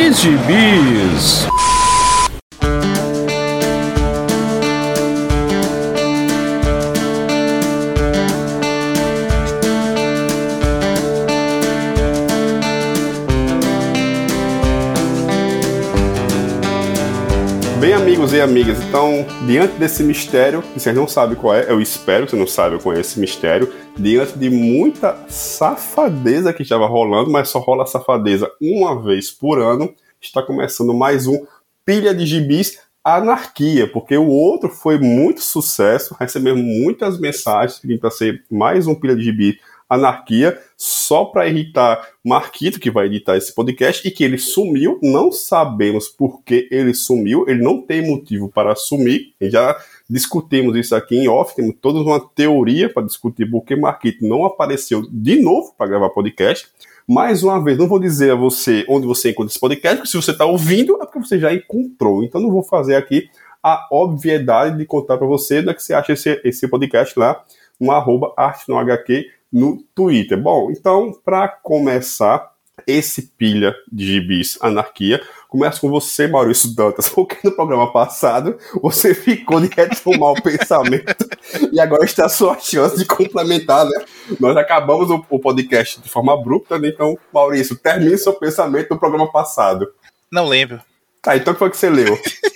de Gibis. Amigos e amigas, então, diante desse mistério, que vocês não sabem qual é, eu espero que você não saiba qual é esse mistério, diante de muita safadeza que estava rolando, mas só rola safadeza uma vez por ano, está começando mais um Pilha de Gibis Anarquia, porque o outro foi muito sucesso, recebemos muitas mensagens pedindo para ser mais um Pilha de Gibis Anarquia, só para irritar Marquito, que vai editar esse podcast, e que ele sumiu. Não sabemos por que ele sumiu, ele não tem motivo para sumir. Já discutimos isso aqui em off, temos toda uma teoria para discutir por que Marquito não apareceu de novo para gravar podcast. Mais uma vez, não vou dizer a você onde você encontra esse podcast, porque se você está ouvindo, é porque você já encontrou. Então não vou fazer aqui a obviedade de contar para você onde é que você acha esse, esse podcast lá no arroba arte no HQ no Twitter. Bom, então, para começar esse pilha de gibis anarquia, começa com você, Maurício Dantas, porque no programa passado você ficou de retomar o pensamento e agora está a sua chance de complementar, né? Nós acabamos o, o podcast de forma abrupta, né? então, Maurício, termine seu pensamento do programa passado. Não lembro. Tá, então o que foi que você leu?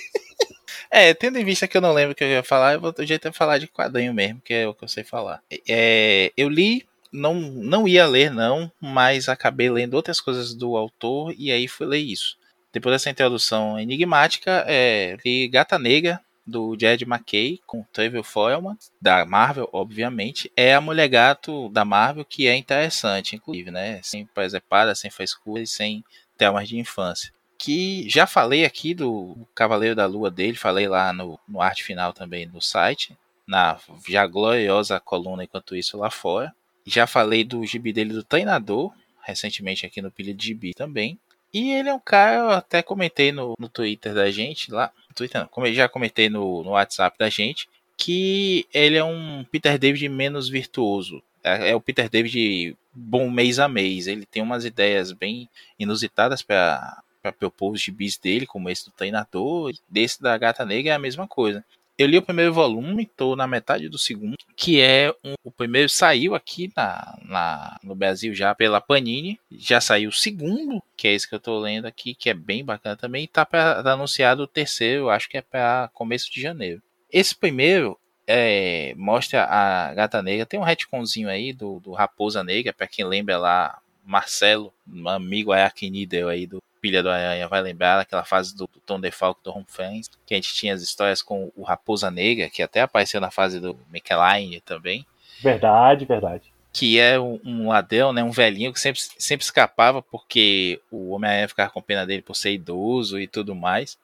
É, tendo em vista que eu não lembro o que eu ia falar, eu vou do jeito de falar de quadrinho mesmo, que é o que eu sei falar. É, eu li, não, não ia ler não, mas acabei lendo outras coisas do autor e aí fui ler isso. Depois dessa introdução enigmática, é, li Gata Negra, do Jed McKay, com Trevor Foreman, da Marvel, obviamente. É a mulher gato da Marvel, que é interessante, inclusive, né? Sem presepada, sem frescura e sem temas de infância que já falei aqui do Cavaleiro da Lua dele, falei lá no, no arte final também no site, na já gloriosa coluna enquanto isso lá fora. Já falei do gibi dele do treinador, recentemente aqui no Pilha de Gibi também. E ele é um cara, eu até comentei no, no Twitter da gente, lá, Twitter não, já comentei no, no WhatsApp da gente, que ele é um Peter David menos virtuoso. É, é o Peter David bom mês a mês. Ele tem umas ideias bem inusitadas para para propor os gibis dele, como esse do treinador, desse da Gata Negra é a mesma coisa. Eu li o primeiro volume, estou na metade do segundo, que é um, o primeiro saiu aqui na, na, no Brasil já pela Panini, já saiu o segundo, que é esse que eu estou lendo aqui, que é bem bacana também, e tá, pra, tá anunciado o terceiro, acho que é para começo de janeiro. Esse primeiro é, mostra a Gata Negra, tem um retconzinho aí do, do Raposa Negra, para quem lembra lá, Marcelo, um amigo Arquinidel aí do Pilha do Aranha vai lembrar aquela fase do, Tom DeFalco do Home Fans, que a gente tinha as histórias com o Raposa Negra, que até apareceu na fase do Micheline também. Verdade, verdade. Que é um, um ladrão, né, um velhinho que sempre, sempre escapava porque o Homem-Aranha ficava com pena dele por ser idoso e tudo mais.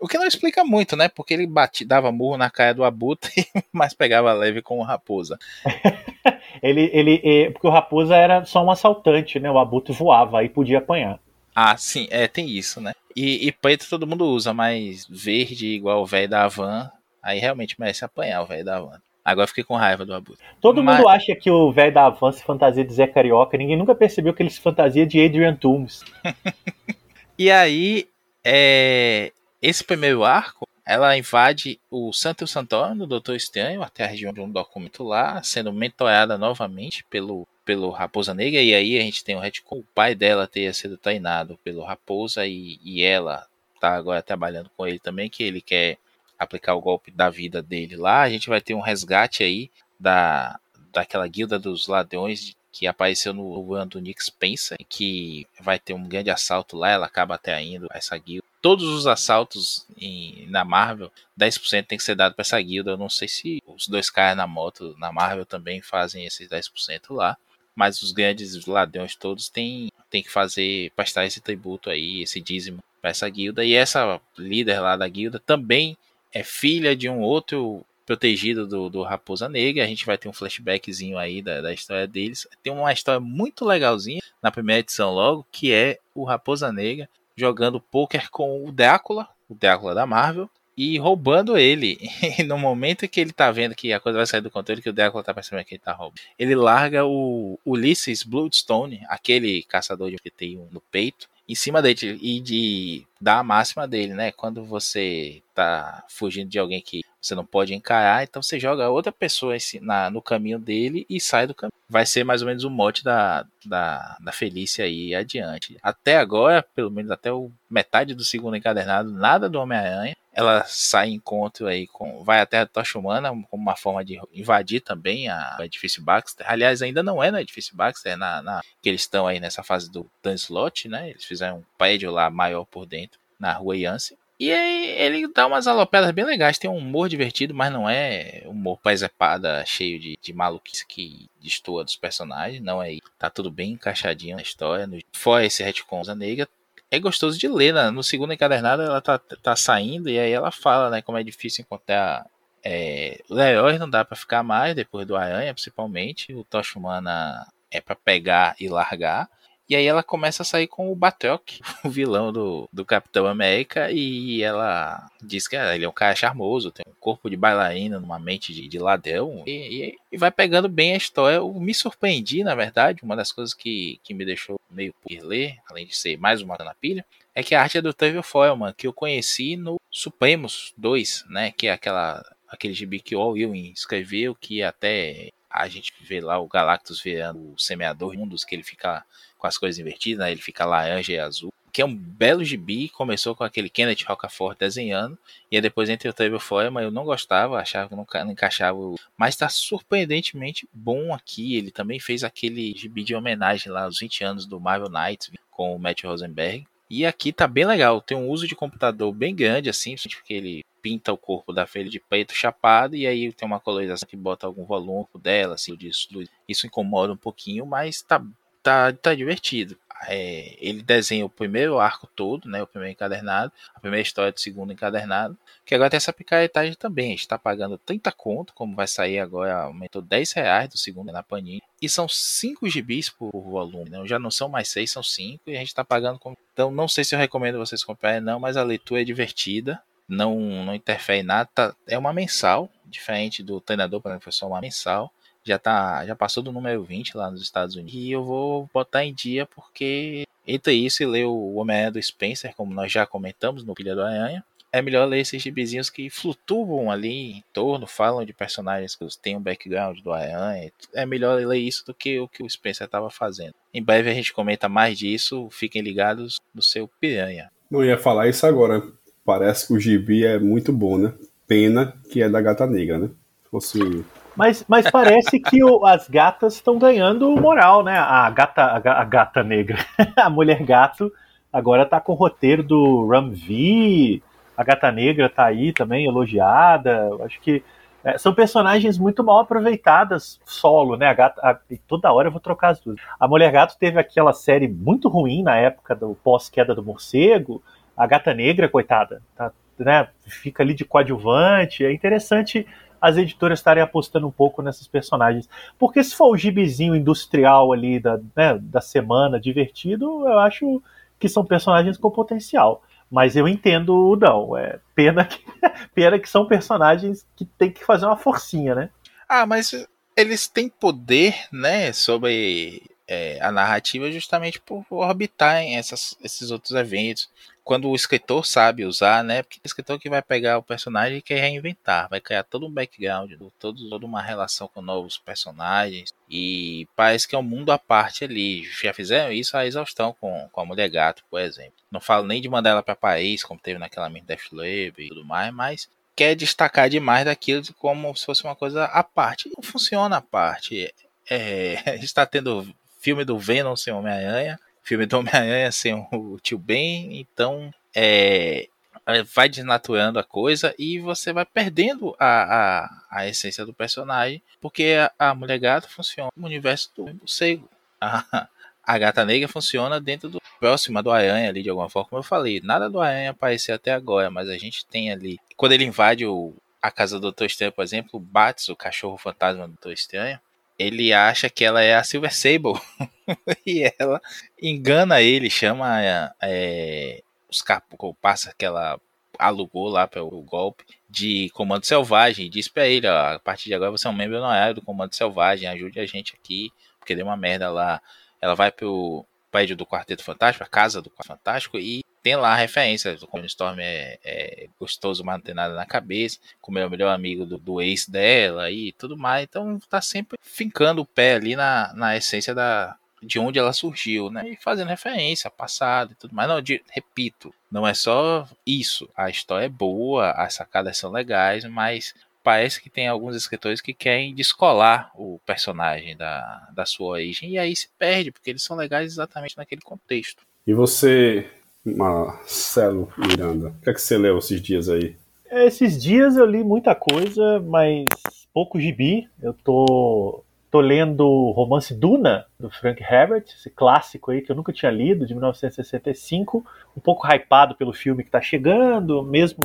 O que não explica muito, né? Porque ele bate, dava murro na cara do Abutre, mas pegava leve com o Raposa. ele, ele, porque o Raposa era só um assaltante, né? O Abutre voava e podia apanhar. Ah, sim, é, tem isso, né? E, e preto todo mundo usa, mas verde igual o velho da van, aí realmente merece apanhar o velho da van. Agora fiquei com raiva do Abutre. Todo mas... mundo acha que o velho da van se fantasia de Zé Carioca, ninguém nunca percebeu que ele se fantasia de Adrian Toomes. e aí, é... esse primeiro arco, ela invade o Santo Santoro do Doutor Estranho, até a região de um documento lá, sendo mentorada novamente pelo pelo Raposa Negra, e aí a gente tem o retcon, o pai dela ter sido treinado pelo Raposa e, e ela tá agora trabalhando com ele também, que ele quer aplicar o golpe da vida dele lá. A gente vai ter um resgate aí da, daquela guilda dos ladrões que apareceu no ano do Nick Spencer, que vai ter um grande assalto lá, ela acaba atraindo essa guilda. Todos os assaltos em, na Marvel, 10% tem que ser dado para essa guilda. Eu não sei se os dois caras na moto na Marvel também fazem esses 10% lá mas os grandes ladrões todos têm, têm que fazer, prestar esse tributo aí, esse dízimo para essa guilda. E essa líder lá da guilda também é filha de um outro protegido do, do Raposa Negra. A gente vai ter um flashbackzinho aí da, da história deles. Tem uma história muito legalzinha na primeira edição logo, que é o Raposa Negra jogando poker com o Drácula, o Drácula da Marvel, e roubando ele. E no momento que ele tá vendo que a coisa vai sair do controle, que o Drácula tá percebendo que ele tá roubando, ele larga o Ulysses Bloodstone, aquele caçador de que tem no peito, em cima dele e de dar a máxima dele, né? Quando você tá fugindo de alguém que você não pode encarar, então você joga outra pessoa na, no caminho dele e sai do caminho. Vai ser mais ou menos o mote da, da, da Felícia aí adiante. Até agora, pelo menos até o metade do segundo encadernado, nada do Homem-Aranha. Ela sai em encontro aí com. Vai até a Tocha Humana como uma forma de invadir também a, o edifício Baxter. Aliás, ainda não é no edifício Baxter, é na, na que eles estão aí nessa fase do Slot, né? Eles fizeram um prédio lá maior por dentro, na rua Yance. E aí ele dá umas alopedas bem legais, tem um humor divertido, mas não é humor paisepada cheio de, de maluquice que destoa dos personagens, não é Tá tudo bem encaixadinho na história. No... Fora esse retcon da negra, é gostoso de ler, né? No segundo encadernado ela tá, tá saindo e aí ela fala, né, como é difícil encontrar é, os heróis não dá para ficar mais depois do Aranha, principalmente. O Tocha é para pegar e largar. E aí ela começa a sair com o Batroc, o vilão do, do Capitão América, e ela diz que ah, ele é um cara charmoso, tem um corpo de bailarina, numa mente de, de ladrão, e, e, vai pegando bem a história. Eu me surpreendi, na verdade, uma das coisas que, que me deixou meio por ler, além de ser mais uma na pilha, é que a arte é do Trevor Foreman, que eu conheci no Supremos 2, né, que é aquela aquele gibi que o All Ewing escreveu, que até a gente vê lá o Galactus virando o semeador mundos, que ele fica com as coisas invertidas, né? ele fica laranja e azul. Que é um belo gibi, começou com aquele Kenneth Rocafort desenhando, e aí depois entre o Trevor Foreman eu não gostava, achava que não, não encaixava, mas está surpreendentemente bom aqui. Ele também fez aquele gibi de homenagem lá aos 20 anos do Marvel Knights com o Matt Rosenberg. E aqui tá bem legal, tem um uso de computador bem grande, assim, porque ele pinta o corpo da feira de preto chapado e aí tem uma colorização que bota algum volume dela, assim, disso, isso incomoda um pouquinho, mas tá tá, tá divertido. É, ele desenha o primeiro arco todo, né, o primeiro encadernado, a primeira história do segundo encadernado, que agora tem essa picaretagem também, a gente está pagando 30 conto, como vai sair agora, aumentou 10 reais do segundo na Panini, e são 5 gibis por volume, né, já não são mais 6, são 5, e a gente está pagando, então não sei se eu recomendo vocês comprarem não, mas a leitura é divertida, não, não interfere em nada, tá, é uma mensal, diferente do treinador, por exemplo, foi só uma mensal, já tá já passou do número 20 lá nos Estados Unidos. E eu vou botar em dia porque entre isso e ler o Homem-Aranha do Spencer, como nós já comentamos no Pilha do Aranha, é melhor ler esses gibizinhos que flutuam ali em torno, falam de personagens que têm um background do Aranha. É melhor ler isso do que o que o Spencer estava fazendo. Em breve a gente comenta mais disso, fiquem ligados no seu Piranha. Não ia falar isso agora. Parece que o gibi é muito bom, né? Pena que é da Gata Negra, né? Se fosse mas, mas parece que o, as gatas estão ganhando moral, né? A gata, a, a gata negra, a mulher gato, agora tá com o roteiro do Ram V. A gata negra tá aí também, elogiada. Acho que é, são personagens muito mal aproveitadas solo, né? A gata, a, e toda hora eu vou trocar as duas. A Mulher Gato teve aquela série muito ruim na época do pós-queda do morcego. A Gata Negra, coitada, tá, né? Fica ali de coadjuvante. É interessante as editoras estarem apostando um pouco nessas personagens. Porque se for o gibizinho industrial ali da, né, da semana, divertido, eu acho que são personagens com potencial. Mas eu entendo o não. É pena que, pena que são personagens que tem que fazer uma forcinha, né? Ah, mas eles têm poder, né, sobre é, a narrativa justamente por orbitar em essas, esses outros eventos quando o escritor sabe usar, né? Porque o escritor que vai pegar o personagem e quer reinventar, vai criar todo um background, todo, toda uma relação com novos personagens. E parece que é um mundo à parte ali. Já fizeram isso a exaustão com, com a Mulher Gato, por exemplo. Não falo nem de mandar ela para Paris, como teve naquela mente Deathloop e tudo mais, mas quer destacar demais daquilo como se fosse uma coisa à parte. Não funciona à parte. É, está tendo filme do Venom sem Homem-Aranha, filme do Homem-Aranha sem o tio Ben, então é, é, vai desnaturando a coisa e você vai perdendo a, a, a essência do personagem, porque a, a Mulher Gata funciona no universo do morcego. A, a Gata Negra funciona dentro do próximo do Aranha ali de alguma forma, como eu falei. Nada do Aranha apareceu até agora, mas a gente tem ali. Quando ele invade o, a casa do Doutor Estranho, por exemplo, o Bats, o cachorro fantasma do Doutor Estranho, ele acha que ela é a Silver Sable e ela engana ele, chama é, os passa que ela alugou lá para o golpe de Comando Selvagem, diz para ele, ó, a partir de agora você é um membro honorário do Comando Selvagem, ajude a gente aqui, porque deu uma merda lá. Ela vai pro prédio do Quarteto Fantástico, a casa do Quarteto Fantástico, e tem lá a referência. O Storm é, é, gostoso, mas não tem nada na cabeça. Como é o melhor amigo do, do ex dela e tudo mais. Então tá sempre fincando o pé ali na, na essência da, de onde ela surgiu, né? E fazendo referência passado e tudo mais. Não, de, repito, não é só isso. A história é boa, as sacadas são legais, mas parece que tem alguns escritores que querem descolar o personagem da, da sua origem e aí se perde, porque eles são legais exatamente naquele contexto. E você Marcelo Miranda, o que é que você leu esses dias aí? Esses dias eu li muita coisa, mas pouco gibi. Eu tô, tô lendo o romance Duna, do Frank Herbert, esse clássico aí que eu nunca tinha lido, de 1965. Um pouco hypado pelo filme que tá chegando, mesmo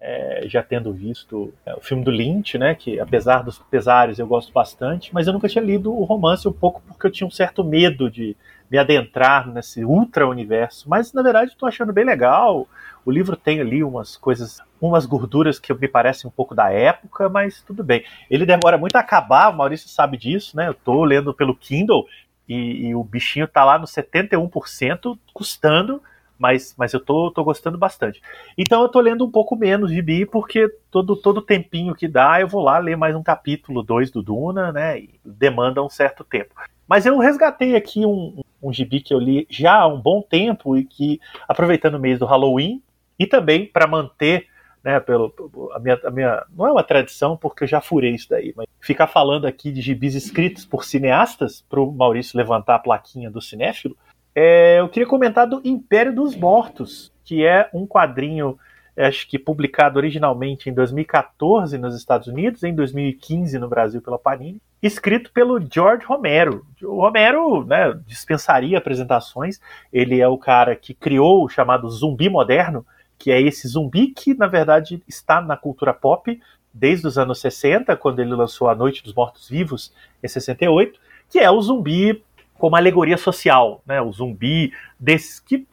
é, já tendo visto é, o filme do Lynch, né, que apesar dos pesares eu gosto bastante, mas eu nunca tinha lido o romance um pouco porque eu tinha um certo medo de me adentrar nesse ultra universo, mas na verdade estou achando bem legal. O livro tem ali umas coisas, umas gorduras que me parecem um pouco da época, mas tudo bem. Ele demora muito a acabar, o Maurício sabe disso, né? Eu estou lendo pelo Kindle e, e, o bichinho tá lá no 71% custando, mas, mas eu tô, tô gostando bastante. Então eu tô lendo um pouco menos de Bi, porque todo, todo tempinho que dá eu vou lá ler mais um capítulo 2 do Duna, né? E demanda um certo tempo. Mas eu resgatei aqui um, um gibi que eu li já há um bom tempo e que, aproveitando o mês do Halloween, e também para manter, né, pelo, a minha, a minha, não é uma tradição porque eu já furei isso daí, mas ficar falando aqui de gibis escritos por cineastas, para o Maurício levantar a plaquinha do cinéfilo, é, eu queria comentar do Império dos Mortos, que é um quadrinho acho que publicado originalmente em 2014 nos Estados Unidos, em 2015 no Brasil pela Panini, escrito pelo George Romero. O Romero né, dispensaria apresentações, ele é o cara que criou o chamado zumbi moderno, que é esse zumbi que, na verdade, está na cultura pop desde os anos 60, quando ele lançou A Noite dos Mortos Vivos, em 68, que é o zumbi como alegoria social, né? O zumbi desse que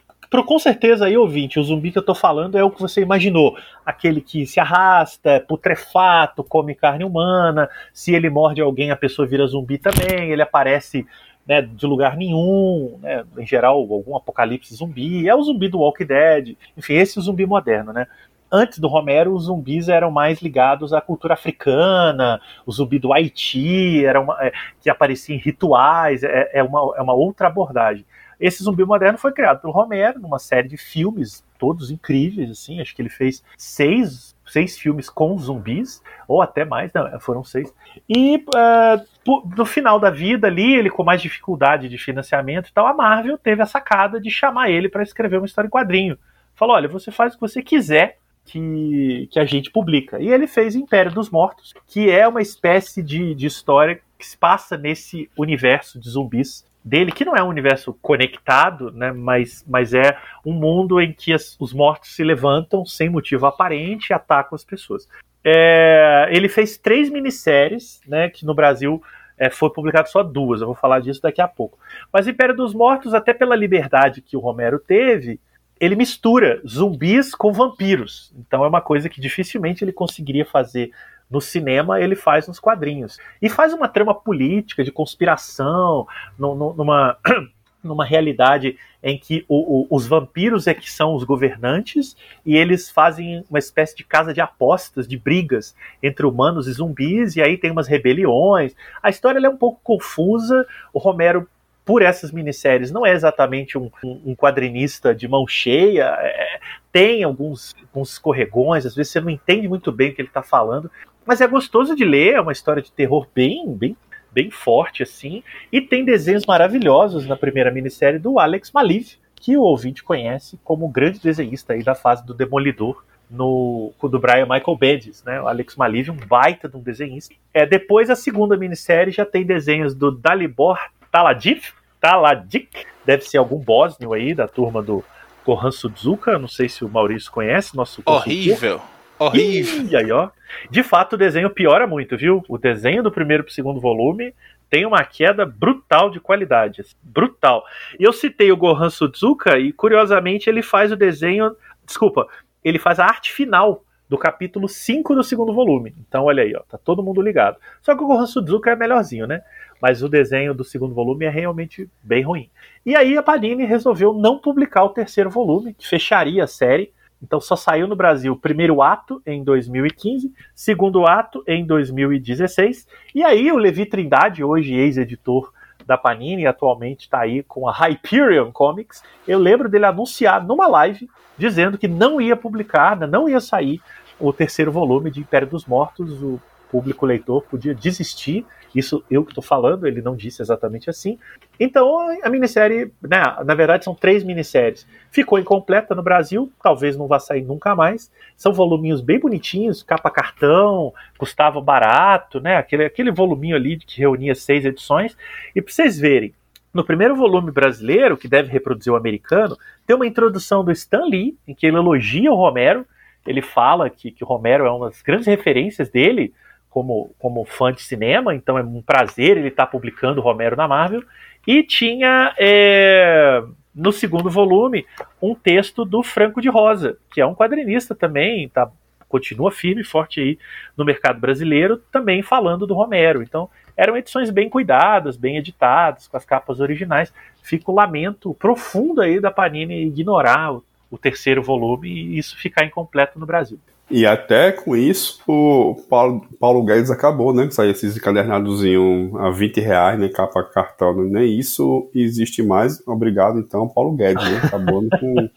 com certeza aí, ouvinte, o zumbi que eu tô falando é o que você imaginou. Aquele que se arrasta, é putrefato, come carne humana. Se ele morde alguém, a pessoa vira zumbi também. Ele aparece né, de lugar nenhum, né, em geral, algum apocalipse zumbi. É o zumbi do Walking Dead. Enfim, esse é o zumbi moderno, né? Antes do Romero, os zumbis eram mais ligados à cultura africana, o zumbi do Haiti, era uma, é, que aparecia em rituais, é, é, uma, é uma outra abordagem. Esse zumbi moderno foi criado pelo Romero, numa série de filmes, todos incríveis, assim. Acho que ele fez seis, seis filmes com zumbis, ou até mais, não, foram seis. E uh, no final da vida ali, ele com mais dificuldade de financiamento e tal, a Marvel teve a sacada de chamar ele para escrever uma história em quadrinho. Falou: olha, você faz o que você quiser. Que, que a gente publica. E ele fez Império dos Mortos, que é uma espécie de, de história que se passa nesse universo de zumbis dele, que não é um universo conectado, né, mas, mas é um mundo em que as, os mortos se levantam sem motivo aparente e atacam as pessoas. É, ele fez três minisséries, né, que no Brasil é, foi publicado só duas, eu vou falar disso daqui a pouco. Mas Império dos Mortos, até pela liberdade que o Romero teve, ele mistura zumbis com vampiros. Então é uma coisa que dificilmente ele conseguiria fazer no cinema ele faz nos quadrinhos. E faz uma trama política, de conspiração, numa, numa realidade em que o, o, os vampiros é que são os governantes e eles fazem uma espécie de casa de apostas, de brigas entre humanos e zumbis, e aí tem umas rebeliões. A história é um pouco confusa, o Romero por essas minisséries não é exatamente um, um, quadrinista de mão cheia, é, tem alguns, alguns escorregões, às vezes você não entende muito bem o que ele está falando, mas é gostoso de ler, é uma história de terror bem, bem, bem forte assim, e tem desenhos maravilhosos na primeira minissérie do Alex Maliv, que o ouvinte conhece como grande desenhista aí da fase do Demolidor no do Brian Michael Bendis, né? O Alex Maliv, um baita de um desenhista. É, depois a segunda minissérie já tem desenhos do Dalibor Taladik, Taladik, deve ser algum bósnio aí da turma do Kohan Suzuka, não sei se o Maurício conhece, nosso Horrível. Horrível. E aí, ó. De fato, o desenho piora muito, viu? O desenho do primeiro pro segundo volume tem uma queda brutal de qualidade. Brutal. E eu citei o Gohan Suzuka e, curiosamente, ele faz o desenho. Desculpa, ele faz a arte final do capítulo 5 do segundo volume. Então, olha aí, ó, tá todo mundo ligado. Só que o Gohan Suzuka é melhorzinho, né? Mas o desenho do segundo volume é realmente bem ruim. E aí a Panini resolveu não publicar o terceiro volume, que fecharia a série. Então só saiu no Brasil primeiro ato em 2015, segundo ato em 2016. E aí o Levi Trindade, hoje ex-editor da Panini, atualmente está aí com a Hyperion Comics. Eu lembro dele anunciar numa live dizendo que não ia publicar, não ia sair o terceiro volume de Império dos Mortos. O público leitor podia desistir isso eu que estou falando, ele não disse exatamente assim. Então a minissérie, né, na verdade são três minisséries. Ficou incompleta no Brasil, talvez não vá sair nunca mais. São voluminhos bem bonitinhos, capa cartão, custava barato, né? Aquele, aquele voluminho ali que reunia seis edições. E para vocês verem, no primeiro volume brasileiro, que deve reproduzir o americano, tem uma introdução do Stan Lee, em que ele elogia o Romero. Ele fala que, que o Romero é uma das grandes referências dele como, como fã de cinema, então é um prazer ele estar tá publicando Romero na Marvel. E tinha é, no segundo volume um texto do Franco de Rosa, que é um quadrinista também, tá, continua firme e forte aí no mercado brasileiro, também falando do Romero. Então eram edições bem cuidadas, bem editadas, com as capas originais. Fica o lamento profundo aí da Panini ignorar o, o terceiro volume e isso ficar incompleto no Brasil. E até com isso, o Paulo, Paulo Guedes acabou, né? Sair esses encadernadozinhos a 20 reais, né? Capa cartão, né? nem isso existe mais. Obrigado, então, Paulo Guedes, né? Acabou com.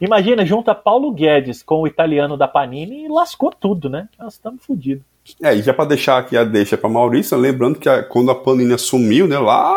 Imagina, junta Paulo Guedes com o italiano da Panini e lascou tudo, né? Nós estamos fodidos. É, e já para deixar aqui a deixa para Maurício, lembrando que a, quando a Panini assumiu, né, lá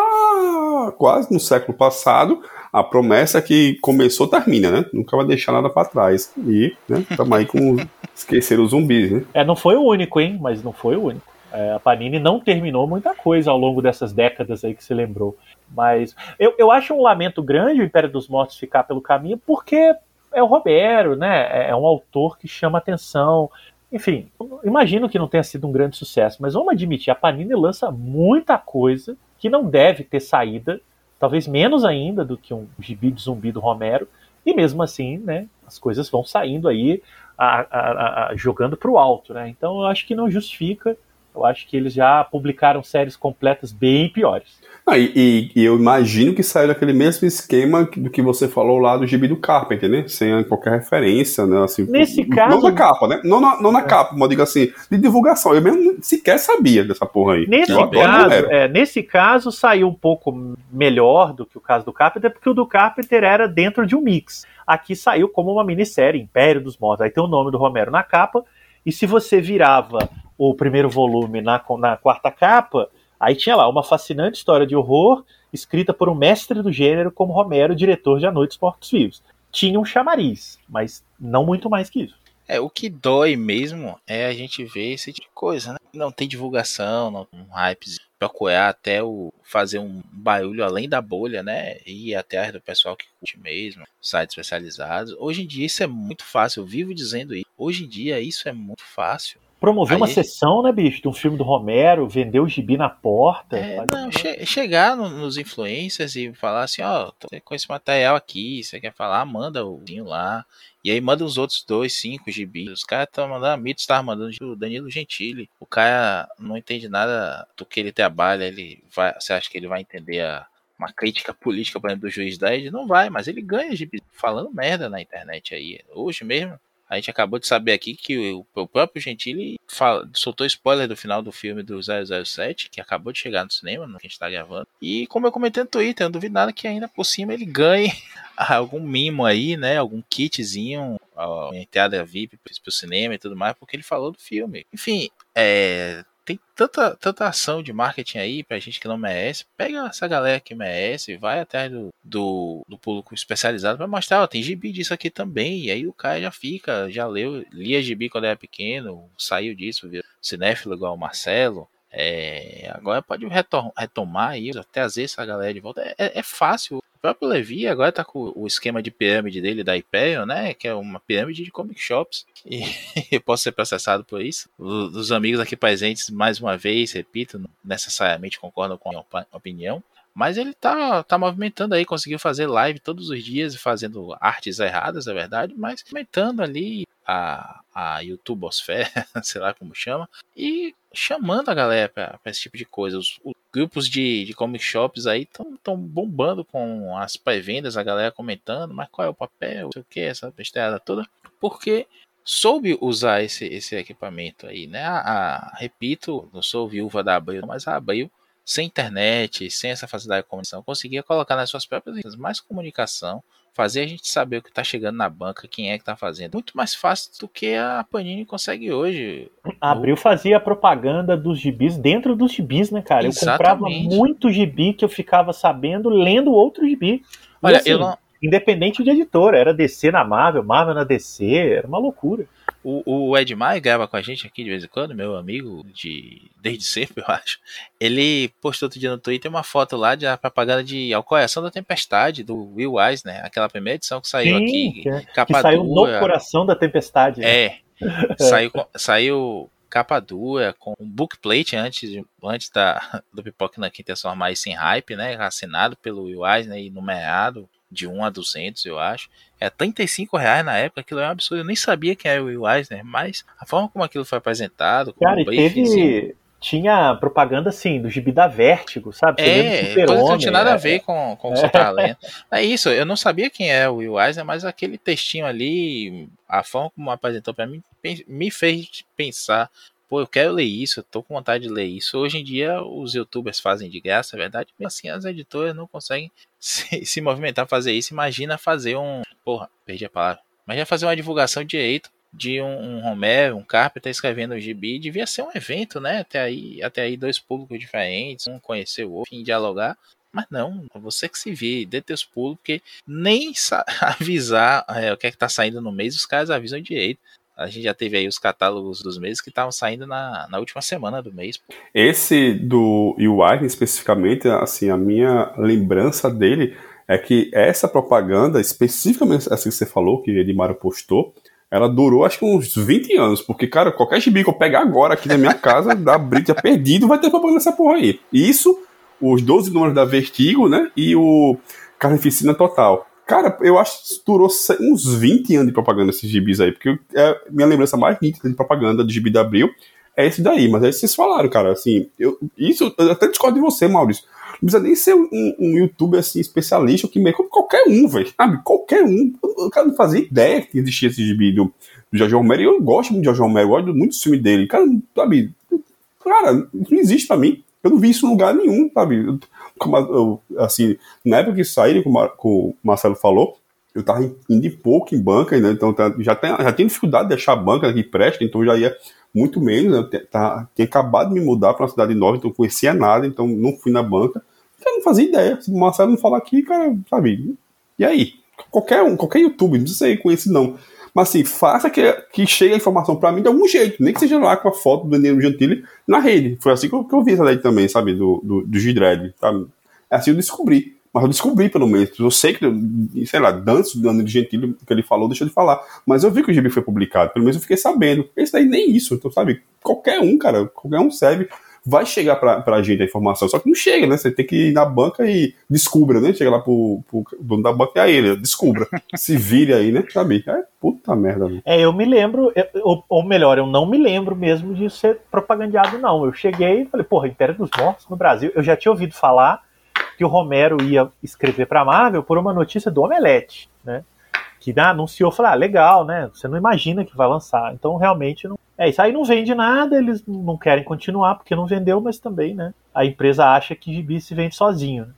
quase no século passado, a promessa que começou termina, né? Nunca vai deixar nada para trás. E, né, estamos aí com esquecer os zumbis, né? É, não foi o único, hein? Mas não foi o único. É, a Panini não terminou muita coisa ao longo dessas décadas aí que você lembrou. Mas eu, eu acho um lamento grande o Império dos Mortos ficar pelo caminho, porque é o Romero, né? É, é um autor que chama atenção. Enfim, imagino que não tenha sido um grande sucesso, mas vamos admitir, a Panini lança muita coisa que não deve ter saída talvez menos ainda do que um gibi de zumbi do Romero, e mesmo assim, né, as coisas vão saindo aí, a, a, a, jogando para o alto, né? Então eu acho que não justifica. Eu acho que eles já publicaram séries completas bem piores. Ah, e, e, eu imagino que saiu daquele mesmo esquema do que você falou lá do gibi do Carpenter, né? Sem qualquer referência, né? Assim, Nesse caso. Não na capa, né? Não na, não na é. capa, mas digo assim, de divulgação. Eu mesmo sequer sabia dessa porra aí. Nesse caso, é, nesse caso, saiu um pouco melhor do que o caso do Carpenter, porque o do Carpenter era dentro de um mix. Aqui saiu como uma minissérie, Império dos Mortos. Aí tem o nome do Romero na capa. E se você virava o primeiro volume na, na quarta capa Aí tinha lá uma fascinante história de horror escrita por um mestre do gênero como Romero, diretor de A Noite dos Mortos Vivos. Tinha um chamariz, mas não muito mais que isso. É, o que dói mesmo é a gente ver esse tipo de coisa, né? Não tem divulgação, não um hype procurar até o fazer um barulho além da bolha, né? E até do pessoal que curte mesmo, sites especializados. Hoje em dia isso é muito fácil, eu vivo dizendo isso. Hoje em dia isso é muito fácil promover uma sessão, né, bicho, de um filme do Romero, vender o gibi na porta. É, não, che chegar no, nos influencers e falar assim, ó, oh, com esse material aqui, você quer falar, manda o vinho lá. E aí manda os outros dois, cinco gibis. Os caras estão mandando, a Mitos estava mandando o Danilo Gentili. O cara não entende nada do que ele trabalha, ele vai, você acha que ele vai entender a, uma crítica política, por exemplo, do juiz da Ed? Não vai, mas ele ganha gibi falando merda na internet aí. Hoje mesmo, a gente acabou de saber aqui que o, o próprio Gentili fala, soltou spoiler do final do filme do 007, que acabou de chegar no cinema, no que a gente tá gravando. E como eu comentei no Twitter, eu não duvido nada que ainda por cima ele ganhe algum mimo aí, né? Algum kitzinho, uma entrada VIP pro cinema e tudo mais, porque ele falou do filme. Enfim, é, tem tanta, tanta ação de marketing aí pra gente que não merece. Pega essa galera que merece, vai atrás do, do, do público especializado pra mostrar, ó, tem gibi disso aqui também. E aí o cara já fica, já leu, lia gibi quando era pequeno, saiu disso, viu cinéfilo igual o Marcelo. É, agora pode retomar aí, até às vezes essa galera de volta. É, é, fácil. O próprio Levi agora tá com o esquema de pirâmide dele da Hyperion, né? Que é uma pirâmide de comic shops. E eu posso ser processado por isso. Os amigos aqui presentes, mais uma vez, repito, não necessariamente concordam com a minha opinião. Mas ele tá, tá movimentando aí, conseguiu fazer live todos os dias, fazendo artes erradas, é verdade, mas movimentando ali, a, a YouTubosfera, sei lá como chama, e chamando a galera para esse tipo de coisa. Os, os grupos de, de comic shops aí estão bombando com as pré-vendas, a galera comentando, mas qual é o papel, não sei o que, essa besteira toda, porque soube usar esse, esse equipamento aí, né? A, a, repito, não sou viúva da Abril, mas a Abril sem internet, sem essa facilidade de comunicação, conseguia colocar nas suas próprias redes mais comunicação, fazer a gente saber o que está chegando na banca, quem é que está fazendo. Muito mais fácil do que a Panini consegue hoje. A Abril fazia propaganda dos gibis dentro dos gibis, né, cara? Exatamente. Eu comprava muito gibi que eu ficava sabendo lendo outro gibi. Olha, assim, eu não independente de editora, era DC na Marvel, Marvel na DC, era uma loucura. O, o Ed Maia grava com a gente aqui de vez em quando, meu amigo de desde sempre, eu acho. Ele postou outro dia no Twitter uma foto lá de a propaganda de Ao Coração da Tempestade, do Will Wise, né? Aquela primeira edição que saiu Sim, aqui. Que, é, capa que saiu dura. no Coração da Tempestade. Né? É. saiu, saiu capa dura, com um bookplate antes, antes da, do Pipoca na Quinta transformar isso em hype, né? Assinado pelo Will Wise, né? E numerado de 1 a 200, eu acho. É 35 reais na época, aquilo é um absurdo. Eu nem sabia quem era o Will Eisner, mas a forma como aquilo foi apresentado. Cara, e teve. Tinha propaganda assim, do gibi da Vértigo, sabe? Você é, coisa que não tinha nada é, a ver com, com o seu talento. É isso, eu não sabia quem é o Will Eisner, mas aquele textinho ali, a forma como apresentou para mim, me fez pensar pô, eu quero ler isso, eu tô com vontade de ler isso. Hoje em dia os youtubers fazem de graça, é verdade, mas assim as editoras não conseguem se, se movimentar fazer isso. Imagina fazer um. Porra, perdi a palavra. Imagina fazer uma divulgação direito de um, um Romero, um Carpenter escrevendo o gibi. Devia ser um evento, né? Até aí, até aí dois públicos diferentes, um conhecer o outro, dialogar. Mas não, você que se vê, dê teus pulos, porque nem avisar é, o que é que tá saindo no mês, os caras avisam direito. A gente já teve aí os catálogos dos meses que estavam saindo na, na última semana do mês. Pô. Esse do UI especificamente, assim, a minha lembrança dele é que essa propaganda, especificamente assim que você falou, que Edmaro postou, ela durou acho que uns 20 anos, porque, cara, qualquer gibi que eu pegar agora aqui na minha casa, da Brita perdido, vai ter propaganda dessa porra aí. Isso, os 12 números da Vertigo, né, e o Carnificina Total. Cara, eu acho que durou uns 20 anos de propaganda esses gibis aí, porque é, minha lembrança mais nítida de propaganda do gibi da Abril é esse daí, mas aí vocês falaram, cara, assim, eu, isso, eu até discordo de você, Maurício. Não precisa nem ser um, um youtuber assim, especialista, que meio qualquer um, velho, sabe? Qualquer um. Eu, cara não fazia ideia que existia esse gibi do, do Jorge Romero, e eu gosto muito de Jorge Romero, eu gosto muito do filme dele. Cara, sabe? Cara, não existe pra mim. Eu não vi isso em lugar nenhum, sabe? como eu, assim, na época que saíram, como, o Marcelo falou, eu tava indo pouco em banca ainda, então tá, já, tem, já dificuldade de achar banca que presta, então já ia muito menos, né? tá, tinha acabado de me mudar para uma cidade nova, então conhecia nada, então não fui na banca, eu não fazia ideia, se o Marcelo não falar aqui, cara, sabe, e aí? Qualquer um, qualquer YouTube, não precisa ser não, mas assim, faça que, que chegue a informação para mim de algum jeito, nem que seja lá com a foto do Danilo Gentili na rede. Foi assim que eu, que eu vi essa daí também, sabe, do, do, do Gidred, sabe? É assim eu descobri. Mas eu descobri, pelo menos. Eu sei que, sei lá, danço do Danilo Gentili, que ele falou, deixou de falar. Mas eu vi que o gibi foi publicado, pelo menos eu fiquei sabendo. Esse daí nem isso, então, sabe? Qualquer um, cara, qualquer um serve vai chegar pra, pra gente a informação, só que não chega, né? Você tem que ir na banca e descubra, né? Chega lá pro, pro dono da banca e aí ele, descubra. Se vire aí, né? Sabe? É puta merda. Né? É, eu me lembro, eu, ou melhor, eu não me lembro mesmo de ser propagandeado, não. Eu cheguei e falei, porra, Império dos Mortos no Brasil. Eu já tinha ouvido falar que o Romero ia escrever pra Marvel por uma notícia do Omelete, né? que né, anunciou, falou, ah, legal, né? Você não imagina que vai lançar. Então, realmente, não... é isso aí não vende nada, eles não querem continuar porque não vendeu, mas também, né? A empresa acha que gibi se vende sozinho. Né?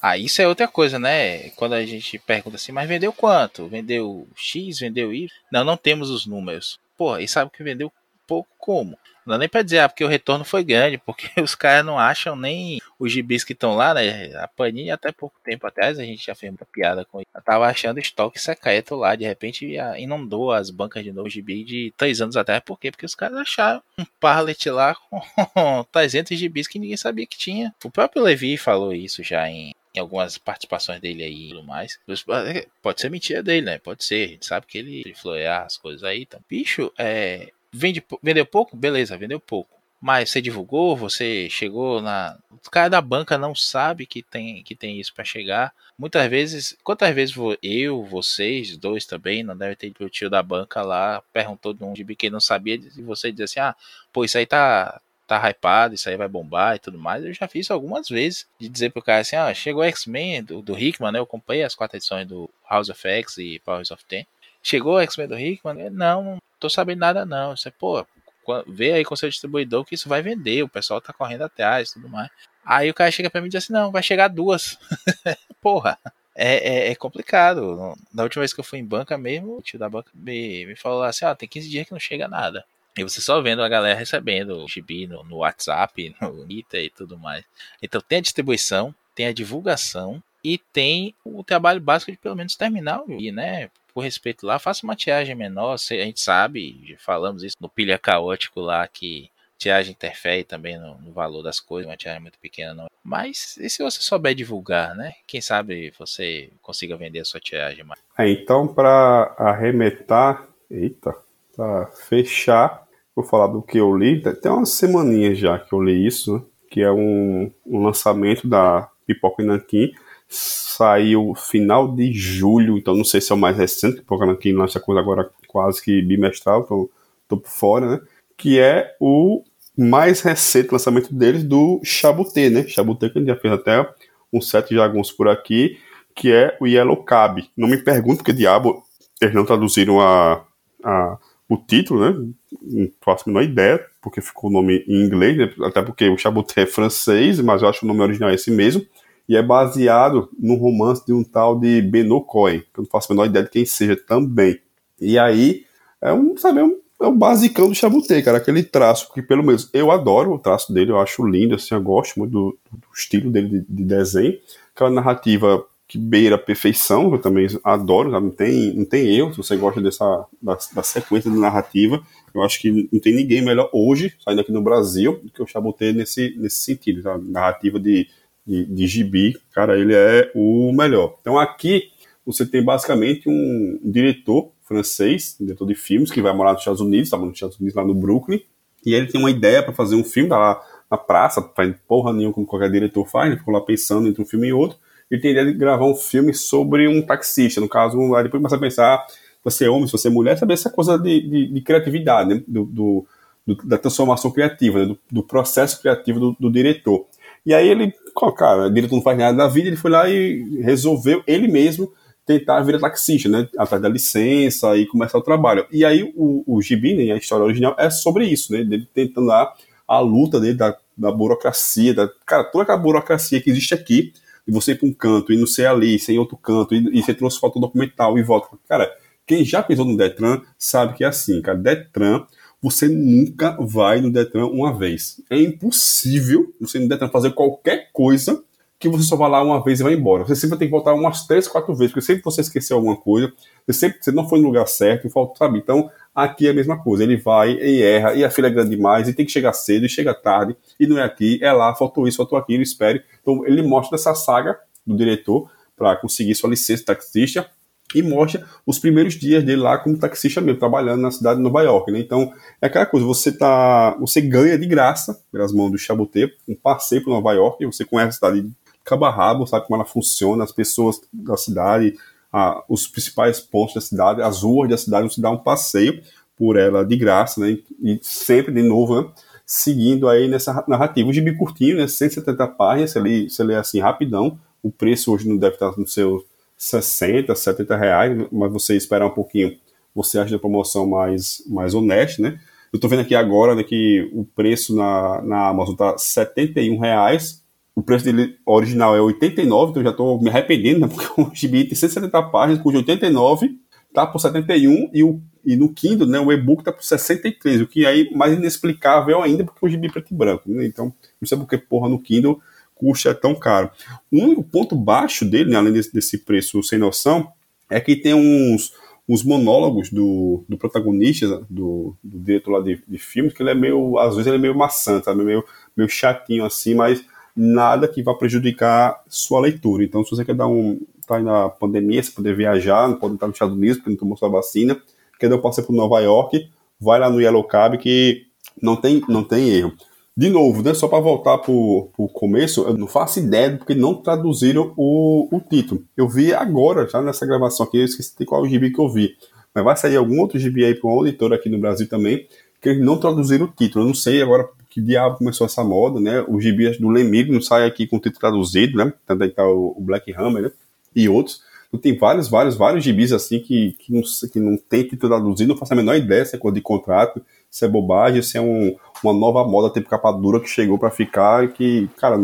Ah, isso é outra coisa, né? Quando a gente pergunta assim, mas vendeu quanto? Vendeu X, vendeu Y? Não, não temos os números. Pô, e sabe que vendeu pouco como? Não dá nem pra dizer, ah, porque o retorno foi grande, porque os caras não acham nem os gibis que estão lá, né? A Panini, até pouco tempo atrás, a gente já fez muita piada com isso. Eu tava achando estoque secreto lá, de repente inundou as bancas de novo gibi de três anos atrás. Por quê? Porque os caras acharam um pallet lá com 300 gibis que ninguém sabia que tinha. O próprio Levi falou isso já em, em algumas participações dele aí e tudo mais. Pode ser mentira dele, né? Pode ser. A gente sabe que ele, ele florear as coisas aí. Então, bicho, é, Vende, vendeu pouco? Beleza, vendeu pouco. Mas você divulgou, você chegou na. O cara da banca não sabe que tem, que tem isso para chegar. Muitas vezes, quantas vezes eu, vocês, dois também, não deve ter pro tio da banca lá, perguntou de um gibi que não sabia, e você diz assim: ah, pô, isso aí tá, tá hypado, isso aí vai bombar e tudo mais. Eu já fiz algumas vezes de dizer pro cara assim: ah, chegou X-Men do, do Hickman, né? Eu comprei as quatro edições do House of X e Powers of Ten. Chegou o X-Men do Hickman? Não tô sabendo nada não. Você, pô, vê aí com seu distribuidor que isso vai vender, o pessoal tá correndo atrás e tudo mais. Aí o cara chega pra mim e diz assim: não, vai chegar duas. Porra. É, é, é, complicado. Na última vez que eu fui em banca mesmo, o tio da banca me, me falou assim: ó, tem 15 dias que não chega nada. E você só vendo a galera recebendo o gibi no, no WhatsApp, no Twitter e tudo mais. Então tem a distribuição, tem a divulgação e tem o trabalho básico de pelo menos terminar o né? Por respeito lá, faça uma tiagem menor. A gente sabe, falamos isso no pilha caótico lá, que tiagem interfere também no, no, valor das coisas, uma tiagem muito pequena não. Mas e se você souber divulgar, né? Quem sabe você consiga vender a sua tiagem mais. É, então, para arremetar, eita, para fechar, vou falar do que eu li. Tem umas semaninhas já que eu li isso, que é um, um lançamento da Pipoca e Nanquim saiu final de julho, então não sei se é o mais recente, porque aqui lança coisa agora quase que bimestral, tô, tô por fora, né? Que é o mais recente lançamento deles do Chabutê, né? Chabutê que a gente já fez até uns sete jaguns por aqui, que é o Yellow Cab. Não me pergunto porque diabo eles não traduziram a, a, o título, né? Não faço a menor ideia, porque ficou o nome em inglês, né? até porque o Chabutê é francês, mas eu acho que o nome original é esse mesmo e é baseado no romance de um tal de Benoît Cohen, que eu não faço a menor ideia de quem seja também. E aí, é um, sabe, é um, é um basicão do Chabutê, cara, aquele traço que pelo menos eu adoro o traço dele, eu acho lindo, assim, eu gosto muito do, do estilo dele de, de, desenho, aquela narrativa que beira a perfeição, eu também adoro, sabe? não tem, não tem erro, se você gosta dessa, da, da sequência de narrativa, eu acho que não tem ninguém melhor hoje, saindo aqui no Brasil, do que o Chabutê nesse, nesse sentido, sabe? narrativa de de, de gibi, cara, ele é o melhor. Então aqui você tem basicamente um diretor francês, diretor de filmes, que vai morar nos Estados Unidos, estava nos Estados Unidos, lá no Brooklyn, e ele tem uma ideia para fazer um filme, tá lá na praça, faz porra nenhuma como qualquer diretor faz, ele ficou lá pensando entre um filme e outro, ele tem ideia de gravar um filme sobre um taxista, no caso, aí depois começa a pensar se você é homem, se você é mulher, saber essa coisa de, de, de criatividade, né? do, do, da transformação criativa, né? do, do, processo criativo do, do diretor. E aí ele, cara, o diretor não faz nada da vida, ele foi lá e resolveu ele mesmo tentar virar taxista, né? Atrás da licença e começar o trabalho. E aí o, o Gibi, né, a história original, é sobre isso, né? Dele tentando lá a luta dele da, da burocracia, da, cara, toda aquela burocracia que existe aqui, de você ir para um canto e não ser ali, sem outro canto, e, e você trouxe foto documental e volta. Cara, quem já pensou no Detran sabe que é assim, cara. Detran você nunca vai no Detran uma vez. É impossível você no Detran fazer qualquer coisa que você só vá lá uma vez e vai embora. Você sempre tem que voltar umas três, quatro vezes, porque sempre você esqueceu alguma coisa, você sempre você não foi no lugar certo, falta, sabe? Então, aqui é a mesma coisa. Ele vai e erra, e a fila é grande demais, e tem que chegar cedo, e chega tarde, e não é aqui, é lá, faltou isso, faltou aquilo, espere. Então, ele mostra essa saga do diretor para conseguir sua licença taxista, e mostra os primeiros dias dele lá como taxista mesmo, trabalhando na cidade de Nova York, né? Então, é aquela coisa, você tá, você ganha de graça, pelas mãos do Chabotê, um passeio para Nova York, você conhece a cidade de cabo a rabo, sabe como ela funciona, as pessoas da cidade, a, os principais pontos da cidade, as ruas da cidade, você dá um passeio por ela de graça, né? E sempre, de novo, né? seguindo aí nessa narrativa. O gibi curtinho, né? 170 páginas, você lê, você lê assim rapidão, o preço hoje não deve estar no seu 60, 70 reais, mas você esperar um pouquinho, você acha a promoção mais, mais honesta, né? Eu tô vendo aqui agora né, que o preço na, na Amazon tá 71 reais, o preço dele original é 89, então eu já tô me arrependendo, né? Porque o gibi tem 170 páginas, cujo 89 tá por 71 e, o, e no Kindle, né, o e-book tá por 63, o que aí mais inexplicável ainda, porque o gibi é preto e branco, né? Então, não sei porque porra no Kindle custo é tão caro. O único ponto baixo dele, né, além desse, desse, preço sem noção, é que tem uns, uns monólogos do, do protagonista, do, do diretor lá de, de filmes, que ele é meio, às vezes ele é meio maçante, sabe? meio, meio chatinho assim, mas nada que vá prejudicar sua leitura. Então, se você quer dar um, tá aí na pandemia, você poder viajar, não pode estar nos Estados Unidos porque não tomou sua vacina, quer dar um passeio para Nova York, vai lá no Yellow Cab que não tem, não tem erro. De novo, né, só para voltar pro, pro começo, eu não faço ideia porque não traduziram o, o título. Eu vi agora, já nessa gravação aqui, eu esqueci de qual gibi que eu vi. Mas vai sair algum outro gibi aí para um auditor aqui no Brasil também, que eles não traduziram o título. Eu não sei agora que diabo começou essa moda, né? Os gibis do Lemig não sai aqui com o título traduzido, né? Também tá o, Black Hammer, né? E outros. Então, tem vários, vários, vários gibis assim que, que, não, que não tem título traduzido, não faço a menor ideia se é coisa de contrato, se é bobagem, se é um, uma nova moda tipo capa dura que chegou para ficar que, cara,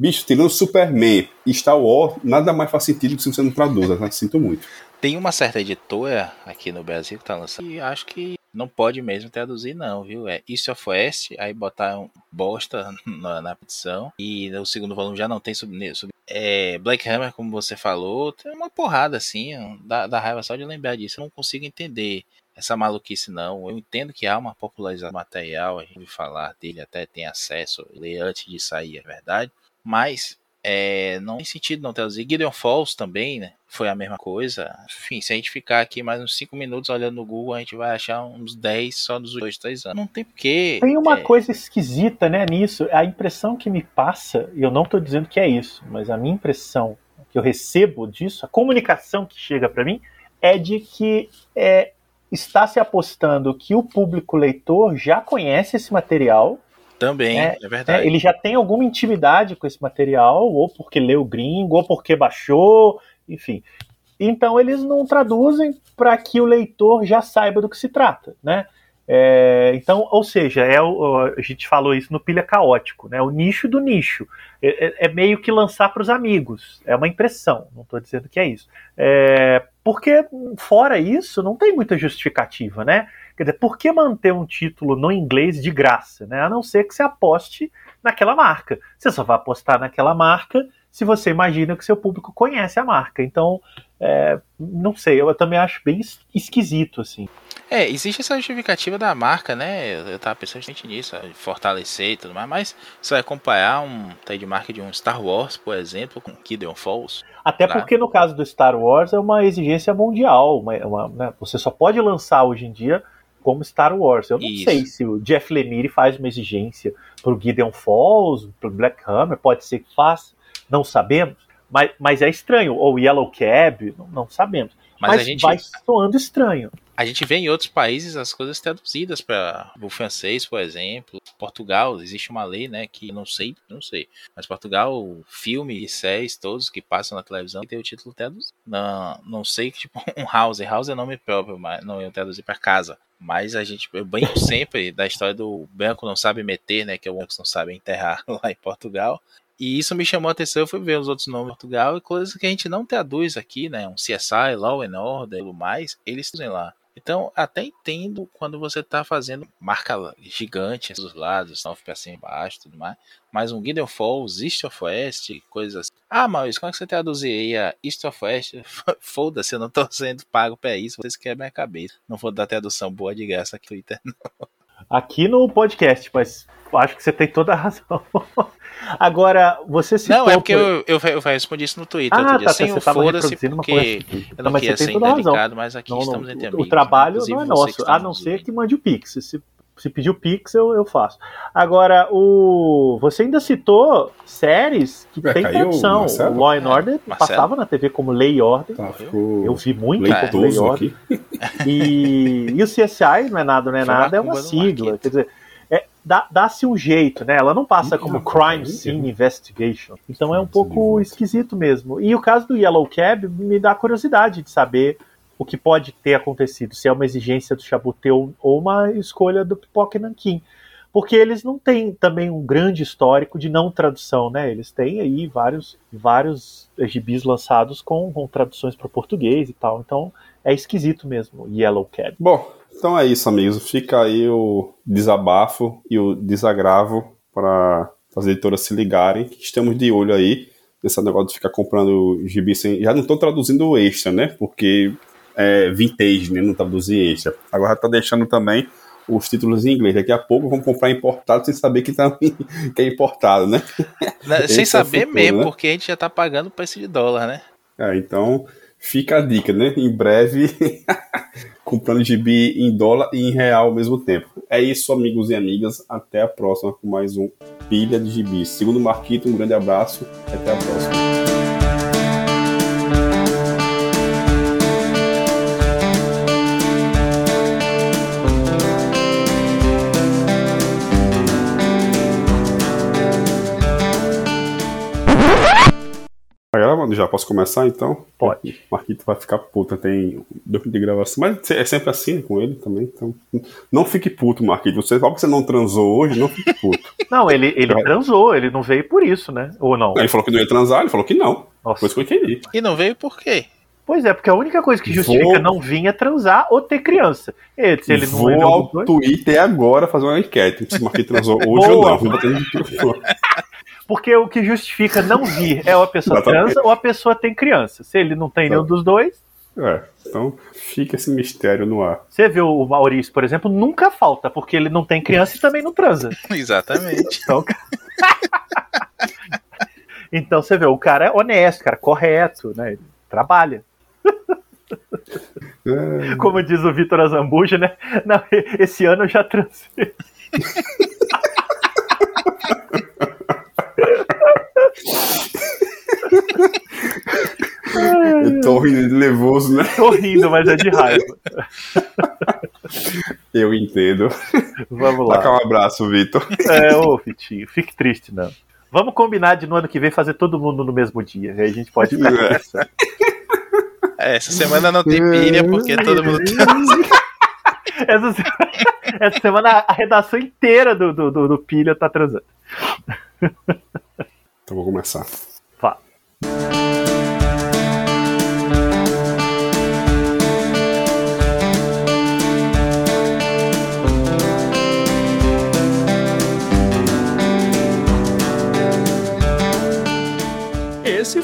bicho, tirando Superman e Star Wars, nada mais faz sentido que se você não traduz, né? Sinto muito. Tem uma certa editora aqui no Brasil que tá lançando e acho que não pode mesmo traduzir, não, viu? É East of West, aí botar um bosta na, na petição. E no segundo volume já não tem sub, sub é, Black Hammer, como você falou, tem uma porrada assim, dá, raiva só de lembrar disso. Eu não consigo entender essa maluquice não. Eu entendo que há uma popularização do material, a gente ouve falar dele, até tem acesso, ler antes de sair, é verdade. Mas é, não tem sentido não traduzir. Gideon Falls também, né? Foi a mesma coisa. Enfim, se a gente ficar aqui mais uns 5 minutos olhando no Google, a gente vai achar uns 10 só dos 2, 3 anos. Não tem porquê. Tem uma é... coisa esquisita, né, nisso. A impressão que me passa, e eu não estou dizendo que é isso, mas a minha impressão que eu recebo disso, a comunicação que chega para mim, é de que é, está se apostando que o público leitor já conhece esse material também, é, é verdade. É, ele já tem alguma intimidade com esse material, ou porque leu gringo, ou porque baixou, enfim. Então eles não traduzem para que o leitor já saiba do que se trata, né? É, então, ou seja, é o, a gente falou isso no Pilha Caótico, né? O nicho do nicho. É, é, é meio que lançar para os amigos. É uma impressão, não estou dizendo que é isso. É, porque, fora isso, não tem muita justificativa, né? Quer dizer, por que manter um título no inglês de graça, né? A não ser que você aposte naquela marca. Você só vai apostar naquela marca se você imagina que seu público conhece a marca. Então, é, não sei, eu também acho bem esquisito, assim. É, existe essa justificativa da marca, né? Eu tava pensando gente nisso, fortalecer e tudo mais, mas você vai acompanhar um trademark de um Star Wars, por exemplo, com Gideon Falls. Até porque no caso do Star Wars é uma exigência mundial. Uma, uma, né? Você só pode lançar hoje em dia como Star Wars. Eu não Isso. sei se o Jeff Lemire faz uma exigência pro Gideon Falls, pro Black Hammer, pode ser que faça, não sabemos. Mas, mas é estranho. Ou Yellow Cab, não, não sabemos. Mas, mas a gente vai soando estranho. A gente vê em outros países as coisas traduzidas para o francês, por exemplo. Portugal, existe uma lei, né, que não sei, não sei. Mas Portugal, filme e séries todos que passam na televisão tem o título traduzido. Não, não sei que tipo um house, house é nome próprio, mas não iam traduzir para casa. Mas a gente, eu brinco sempre da história do branco não sabe meter, né, que é o branco não sabe enterrar lá em Portugal. E isso me chamou a atenção, eu fui ver os outros nomes de Portugal e coisas que a gente não traduz aqui, né? Um CSI, Law and Order tudo mais, eles dizem lá. Então, até entendo quando você está fazendo marca gigante dos lados, não fica assim embaixo tudo mais. Mas um Gideon Falls, East of West, coisas assim. Ah, mas como é que você traduziria East of West? Foda-se, eu não estou sendo pago para isso, vocês querem a cabeça. Não vou dar tradução boa de graça aqui no Twitter, não. Aqui no podcast, mas acho que você tem toda a razão. Agora, você citou... Não, é porque eu, eu, eu respondi isso no Twitter. Ah, tá, Sem você foda-se porque eu não, não queria ser indelicado, mas aqui não, estamos entre amigos. O trabalho não é nosso, a não ser que mande o Pix. Se, se pedir o Pix, eu, eu faço. Agora, o você ainda citou séries que é, tem tradução. O Law and Order é, passava na TV como Lei e Ordem. Tá, eu vi muito Lei e Ordem. E, e o CSI, não é nada, não é nada, é uma sigla. Quer dizer dá-se um jeito, né? Ela não passa como Crime Scene Investigation. Então é um pouco esquisito mesmo. E o caso do Yellow Cab me dá curiosidade de saber o que pode ter acontecido, se é uma exigência do Chabutê ou uma escolha do Pipoca Nankin. Porque eles não têm também um grande histórico de não tradução, né? Eles têm aí vários, vários gibis lançados com, com traduções para português e tal. Então é esquisito mesmo, Yellow Cab. Bom, então é isso, amigos. Fica aí o desabafo e o desagravo para as editoras se ligarem, que estamos de olho aí nesse negócio de ficar comprando gibi sem. Já não estou traduzindo o extra, né? Porque é vintage, né? Não traduzir extra. Agora está deixando também os títulos em inglês. Daqui a pouco vão comprar importado sem saber que, tá, que é importado, né? sem saber é futuro, mesmo, né? porque a gente já está pagando o preço de dólar, né? É, então fica a dica, né? Em breve, comprando gibi em dólar e em real ao mesmo tempo. É isso, amigos e amigas. Até a próxima com mais um Pilha de Gibis. Segundo Marquito, um grande abraço e até a próxima. Já? Posso começar então? Pode. Marquito vai ficar puto, tem dois de gravação. Mas é sempre assim com ele também, então. Não fique puto, Marquito. Você, só que você não transou hoje, não fique puto. Não, ele, ele transou, ele não veio por isso, né? Ou não? Ele falou que não ia transar, ele falou que não. Nossa. Foi isso que eu entendi. E não veio por quê? Pois é, porque a única coisa que justifica Vou- não vir é transar ou ter criança. E, se ele não Vou ao Twitter agora fazer uma enquete. Se o Marquito transou hoje ou Boa. não. Vou bater no microfone. Porque o que justifica não vir é ou a pessoa transa ou a pessoa tem criança. Se ele não tem nenhum dos dois, É, então fica esse mistério no ar. você vê o Maurício, por exemplo, nunca falta, porque ele não tem criança e também não transa. Exatamente. Então, então você vê, o cara é honesto, cara, correto, né? Ele trabalha. É, Como diz o Vitor Azambuja, né? Não, esse ano eu já transei. tô rindo de nervoso, né? Tô rindo, mas é de raiva. Eu entendo. Vamos Dá lá. um abraço, Vitor. É, ô, Fitinho, fique triste, não. Vamos combinar de no ano que vem fazer todo mundo no mesmo dia. Aí a gente pode ficar É. É, essa semana não tem pilha porque todo mundo Essa, se- essa semana a redação inteira do, do, do, do Pilha tá transando. Então vou começar. Fala.